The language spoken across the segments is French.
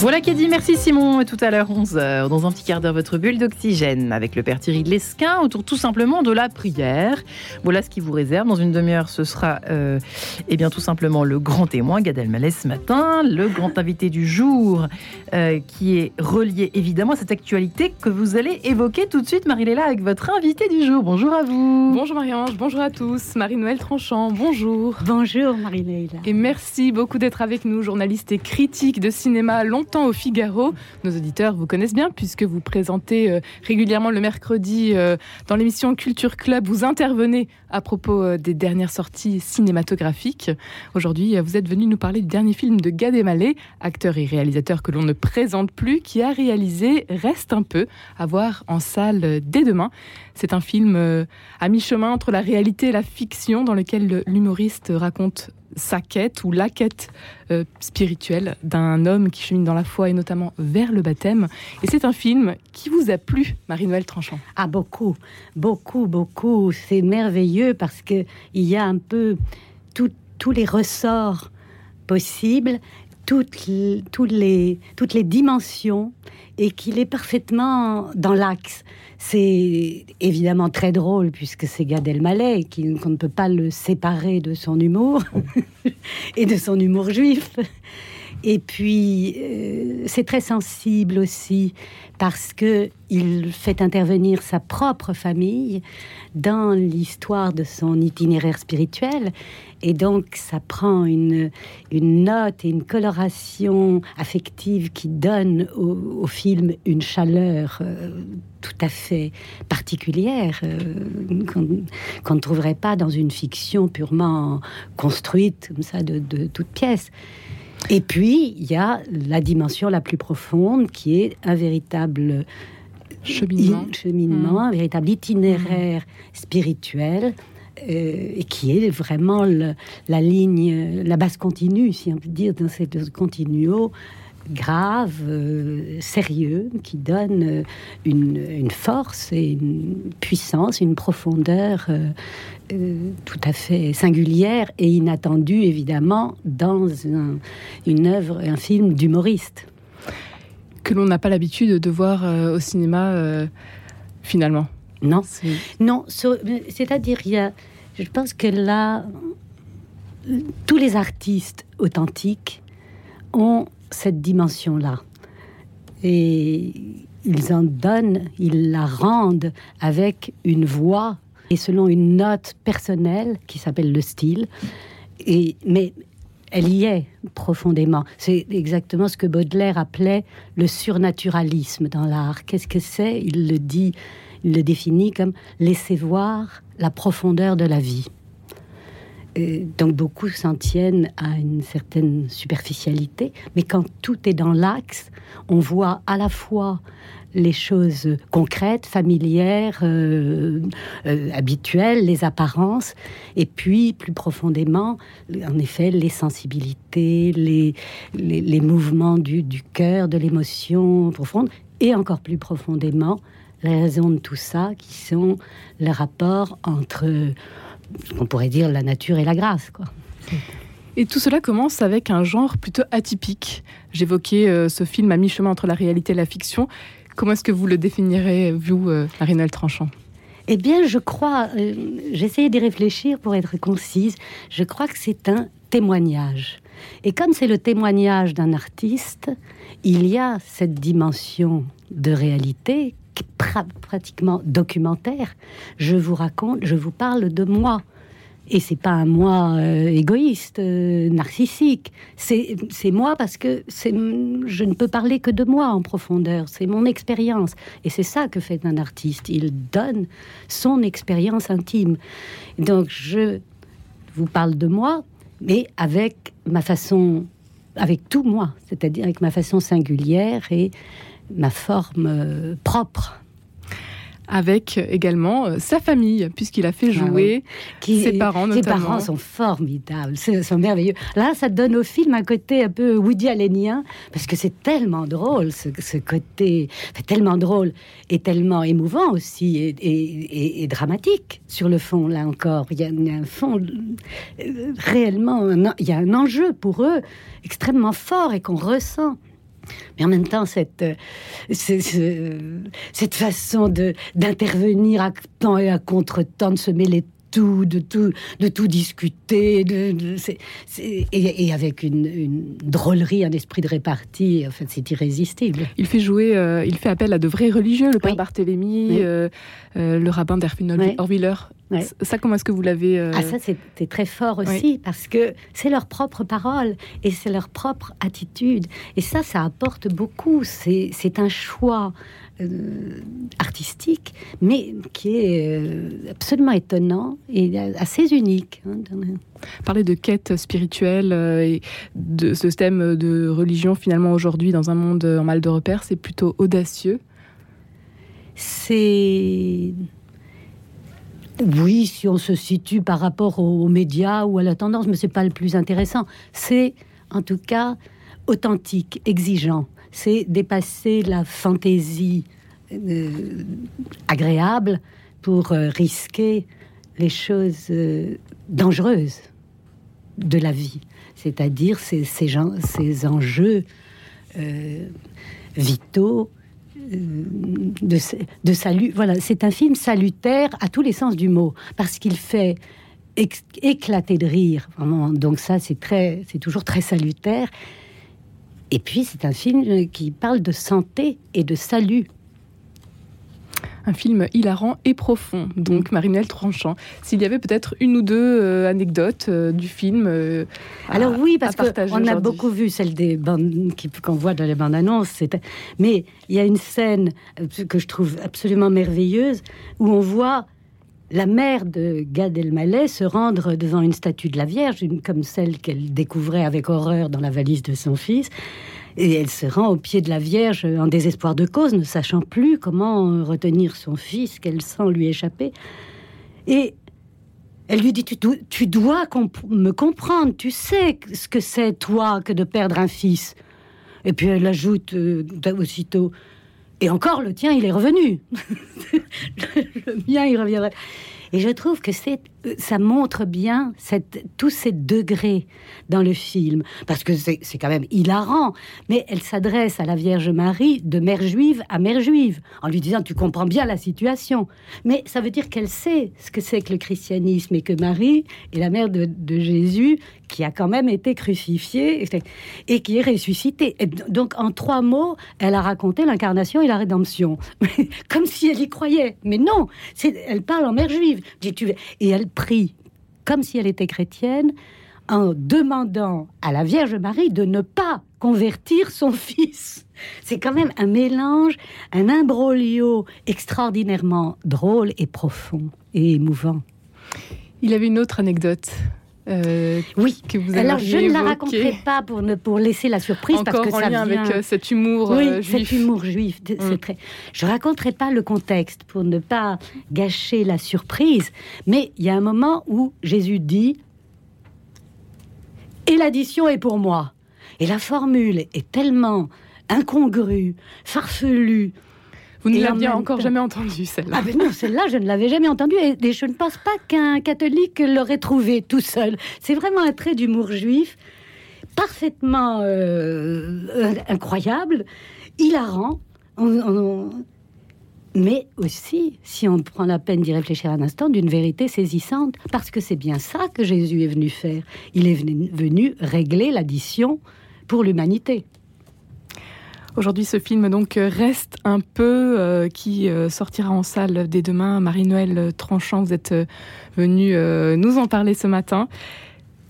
Voilà qui est dit. Merci Simon. Et tout à l'heure, 11h, dans un petit quart d'heure, votre bulle d'oxygène avec le père Thierry de Lesquin autour tout simplement de la prière. Voilà ce qui vous réserve. Dans une demi-heure, ce sera euh, eh bien, tout simplement le grand témoin, Gad Elmaleh ce matin, le grand invité du jour euh, qui est relié évidemment à cette actualité que vous allez évoquer tout de suite, Marie-Léla, avec votre invité du jour. Bonjour à vous. Bonjour Marie-Ange, bonjour à tous. Marie-Noël Tranchant, bonjour. Bonjour Marie-Léla. Et merci beaucoup d'être avec nous, journaliste et critique de cinéma longtemps au Figaro. Nos auditeurs vous connaissent bien puisque vous présentez euh, régulièrement le mercredi euh, dans l'émission Culture Club. Vous intervenez à propos euh, des dernières sorties cinématographiques. Aujourd'hui, vous êtes venu nous parler du dernier film de Gad Elmaleh, acteur et réalisateur que l'on ne présente plus, qui a réalisé Reste un peu, à voir en salle dès demain. C'est un film à mi-chemin entre la réalité et la fiction dans lequel l'humoriste raconte sa quête ou la quête euh, spirituelle d'un homme qui chemine dans la foi et notamment vers le baptême. Et c'est un film qui vous a plu, Marie-Noël Tranchant Ah, beaucoup, beaucoup, beaucoup. C'est merveilleux parce qu'il y a un peu tous les ressorts possibles, toutes, toutes, les, toutes les dimensions et qu'il est parfaitement dans l'axe. C'est évidemment très drôle puisque c'est Gad Elmaleh qu'on ne peut pas le séparer de son humour et de son humour juif. Et puis, euh, c'est très sensible aussi parce que il fait intervenir sa propre famille dans l'histoire de son itinéraire spirituel. Et donc, ça prend une, une note et une coloration affective qui donne au, film une chaleur euh, tout à fait particulière euh, qu'on ne trouverait pas dans une fiction purement construite, comme ça, de, de toute pièce. Et puis, il y a la dimension la plus profonde qui est un véritable cheminement, cheminement un véritable itinéraire spirituel. Euh, et qui est vraiment la ligne, la base continue, si on peut dire, dans cette continuo grave, euh, sérieux, qui donne euh, une, force et une puissance, une profondeur euh, tout à fait singulière et inattendue, évidemment, dans une œuvre, un film d'humoriste. Que l'on n'a pas l'habitude de voir au cinéma, finalement. Non, non, c'est-à-dire, je pense que là, tous les artistes authentiques ont cette dimension-là. Et ils en donnent, ils la rendent avec une voix et selon une note personnelle qui s'appelle le style. Et, mais elle y est profondément. C'est exactement ce que Baudelaire appelait le surnaturalisme dans l'art. Qu'est-ce que c'est? Il le dit, il le définit comme laisser voir la profondeur de la vie donc beaucoup s'en tiennent à une certaine superficialité, mais quand tout est dans l'axe, on voit à la fois les choses concrètes, familières, euh, euh, habituelles, les apparences, et puis plus profondément, en effet, les sensibilités, les, les, mouvements du, du cœur, de l'émotion profonde, et encore plus profondément, les raisons de tout ça, qui sont le rapport entre on pourrait dire la nature et la grâce. Quoi. Et tout cela commence avec un genre plutôt atypique. J'évoquais euh, ce film à mi-chemin entre la réalité et la fiction. Comment est-ce que vous le définirez, vous, euh, Marinelle Tranchant? Eh bien, je crois, euh, j'essayais d'y réfléchir pour être concise, je crois que c'est un témoignage. Et comme c'est le témoignage d'un artiste, il y a cette dimension de réalité pratiquement documentaire. Je vous raconte, je vous parle de moi. Et c'est pas un moi euh, égoïste, euh, narcissique. C'est moi parce que je ne peux parler que de moi en profondeur. C'est mon expérience. Et c'est ça que fait un artiste. Il donne son expérience intime. Donc je vous parle de moi, mais avec ma façon, avec tout moi, c'est-à-dire avec ma façon singulière et ma forme euh, propre avec également euh, sa famille, puisqu'il a fait ah jouer ses parents notamment. Ses parents sont formidables, sont merveilleux. Là, ça donne au film un côté un peu Woody Allenien, parce que c'est tellement drôle, ce, côté tellement drôle et tellement émouvant aussi, et, dramatique sur le fond, là encore. Il y a, un fond euh, réellement, il y a un enjeu pour eux extrêmement fort et qu'on ressent. Mais en même temps, cette, euh, cette façon d'intervenir à temps et à contre-temps, de se mêler tout, de tout, de tout discuter, de, et, avec une, drôlerie, un esprit de répartie. En fait, c'est irrésistible. Il fait jouer, euh, il fait appel à de vrais religieux, le père Barthélemy, euh, euh, le rabbin d'Erwin Orwiller. Ça, comment est-ce que vous l'avez Ah, ça, c'était très fort aussi, parce que c'est leur propre parole et c'est leur propre attitude. Et ça, ça apporte beaucoup. C'est un choix euh, artistique, mais qui est euh, absolument étonnant et assez unique. Hein, Parler de quête spirituelle euh, et de ce thème de religion finalement aujourd'hui dans un monde en mal de repères, c'est plutôt audacieux. C'est oui, si on se situe par rapport aux médias ou à la tendance, mais c'est pas le plus intéressant. C'est en tout cas authentique, exigeant c'est dépasser la fantaisie euh, agréable pour euh, risquer les choses euh, dangereuses de la vie, c'est-à-dire ces, ces, ces, enjeux vitaux de, salut. Voilà, c'est un film salutaire à tous les sens du mot, parce qu'il fait éclater de rire. Donc ça, c'est très, c'est toujours très salutaire. Et puis, c'est un film qui parle de santé et de salut. Un film hilarant et profond, donc mm. Marinelle Tranchant. S'il y avait peut-être une ou deux euh, anecdotes euh, du film. Euh, Alors oui, parce qu'on a beaucoup vu celle des bandes qu'on voit dans les bandes annonces. Mais il y a une scène que je trouve absolument merveilleuse où on voit la mère de Gad Elmaleh se rendre devant une statue de la Vierge, comme celle qu'elle découvrait avec horreur dans la valise de son fils. Et elle se rend au pied de la Vierge en désespoir de cause, ne sachant plus comment retenir son fils qu'elle sent lui échapper. Et elle lui dit, tu, dois me comprendre, tu sais ce que c'est, toi, que de perdre un fils. Et puis elle ajoute euh, aussitôt, et encore, le tien, il est revenu. le, mien, il reviendrait. Et je trouve que c'est, euh, ça montre bien cette, tous ces degrés dans le film, parce que c'est, quand même hilarant, mais elle s'adresse à la Vierge Marie de mère juive à mère juive, en lui disant, tu comprends bien la situation. Mais ça veut dire qu'elle sait ce que c'est que le christianisme et que Marie est la mère de, Jésus, qui a quand même été crucifié et qui est ressuscité. donc, en trois mots, elle a raconté l'incarnation et la rédemption, comme si elle y croyait. Mais non, elle parle en mère juive. Et elle prie comme si elle était chrétienne en demandant à la Vierge Marie de ne pas convertir son fils. C'est quand même un mélange, un imbroglio extraordinairement drôle et profond et émouvant. Il avait une autre anecdote euh, oui, que vous Alors je ne la raconterai pas pour, ne, pour laisser la surprise parce que en ça lien vient... avec euh, cet humour oui, euh, juif. cet humour juif. Mm. Très... Je raconterai pas le contexte pour ne pas gâcher la surprise, mais il y a un moment où Jésus dit et l'addition est pour moi. Et la formule est tellement incongrue, farfelue, vous ne l'aviez encore jamais entendue, celle-là. Ah ben non, celle-là, je ne l'avais jamais entendue et je ne pense pas qu'un catholique l'aurait trouvée tout seul. C'est vraiment un trait d'humour juif parfaitement euh, incroyable, hilarant, mais aussi, si on prend la peine d'y réfléchir un instant, d'une vérité saisissante, parce que c'est bien ça que Jésus est venu faire. Il est venu régler l'addition pour l'humanité. Aujourd'hui, ce film donc reste un peu euh, qui euh, sortira en salle dès demain. Marie-Noël Tranchant, vous êtes euh, venue nous en parler ce matin.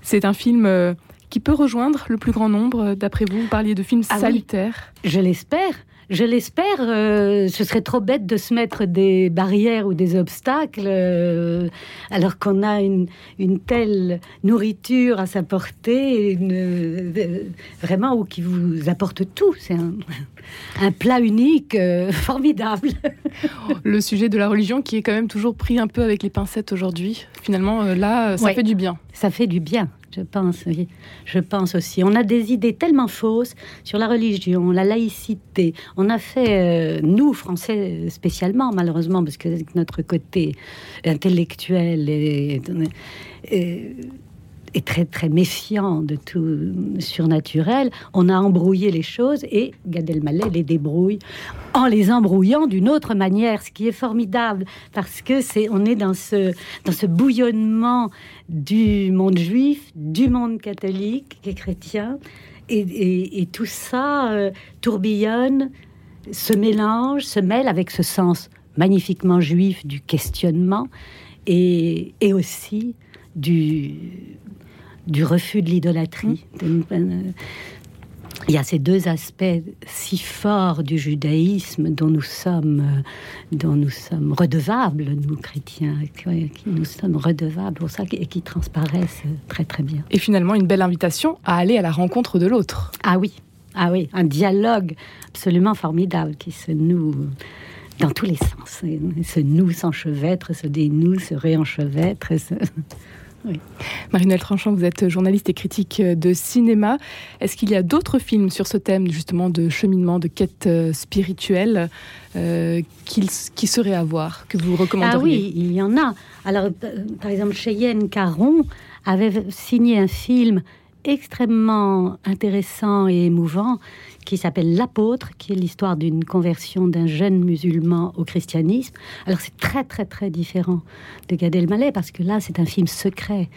C'est un film qui peut rejoindre le plus grand nombre, d'après vous. Vous parliez de films ah salutaires. je l'espère. Je l'espère. Euh, ce serait trop bête de se mettre des barrières ou des obstacles euh, alors qu'on a une, une, telle nourriture à sa portée, euh, vraiment, ou qui vous apporte tout. C'est un, un, plat unique, formidable. Le sujet de la religion qui est quand même toujours pris un peu avec les pincettes aujourd'hui. Finalement, là, ça fait du bien. Ça fait du bien. Je pense, Je pense aussi. On a des idées tellement fausses sur la religion, la laïcité. On a fait, euh, nous, Français spécialement, malheureusement, parce que notre côté intellectuel et, est très très méfiant de tout surnaturel. On a embrouillé les choses et Gad Elmaleh les débrouille en les embrouillant d'une autre manière, ce qui est formidable parce que c'est on est dans ce dans ce bouillonnement du monde juif, du monde catholique et chrétien et, tout ça euh, tourbillonne, se mélange, se mêle avec ce sens magnifiquement juif du questionnement et, et aussi du, du refus de l'idolâtrie. Mmh. Il y a ces deux aspects si forts du judaïsme dont nous sommes, dont nous sommes redevables, nous chrétiens, qui nous sommes redevables pour ça et qui transparaissent très très bien. Et finalement, une belle invitation à aller à la rencontre de l'autre. Ah oui, ah oui, un dialogue absolument formidable qui se noue dans tous les sens. Se noue, s'enchevêtre, se dénoue, se réenchevêtre. Se... Oui. Marinelle Tranchant, vous êtes journaliste et critique de cinéma. Est-ce qu'il y a d'autres films sur ce thème, justement, de cheminement, de quête euh, spirituelle, euh, qui, seraient à voir, que vous recommanderiez Ah oui, il y en a. Alors, euh, par exemple, Cheyenne Caron avait signé un film extrêmement intéressant et émouvant qui s'appelle L'apôtre, qui est l'histoire d'une conversion d'un jeune musulman au christianisme. Alors c'est très très très différent de Gad Elmaleh parce que là c'est un film secret,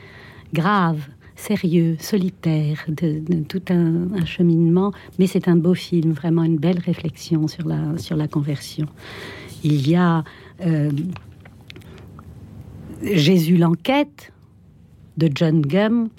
grave, sérieux, solitaire, de, tout un, cheminement, mais c'est un beau film, vraiment une belle réflexion sur la, sur la conversion. Il y a euh, Jésus l'enquête de John Gum,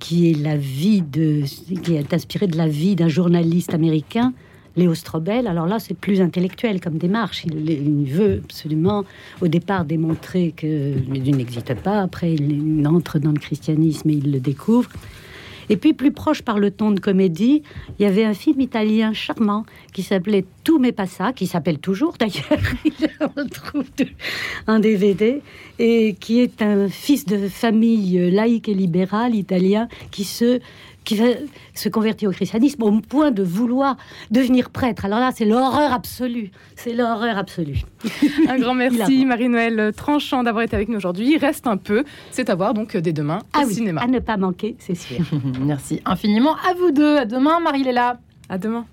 qui est la vie de, qui est inspiré de la vie d'un journaliste américain, Léo Strobel. Alors là, c'est plus intellectuel comme démarche. Il, veut absolument, au départ, démontrer que Dieu n'existe pas. Après, il entre dans le christianisme et il le découvre. Et puis plus proche par le ton de comédie, il y avait un film italien charmant qui s'appelait Tout mais pas ça, qui s'appelle toujours d'ailleurs, trouve un DVD, et qui est un fils de famille laïque et libérale italien qui se qui va se convertir au christianisme au point de vouloir devenir prêtre. Alors là, c'est l'horreur absolue. C'est l'horreur absolue. Un grand merci, Marie-Noël Tranchant, d'avoir été avec nous aujourd'hui. Il reste un peu. C'est à voir donc dès demain ah au cinéma. À ne pas manquer, c'est sûr. merci infiniment à vous deux. À demain, Marie-Léla. À demain.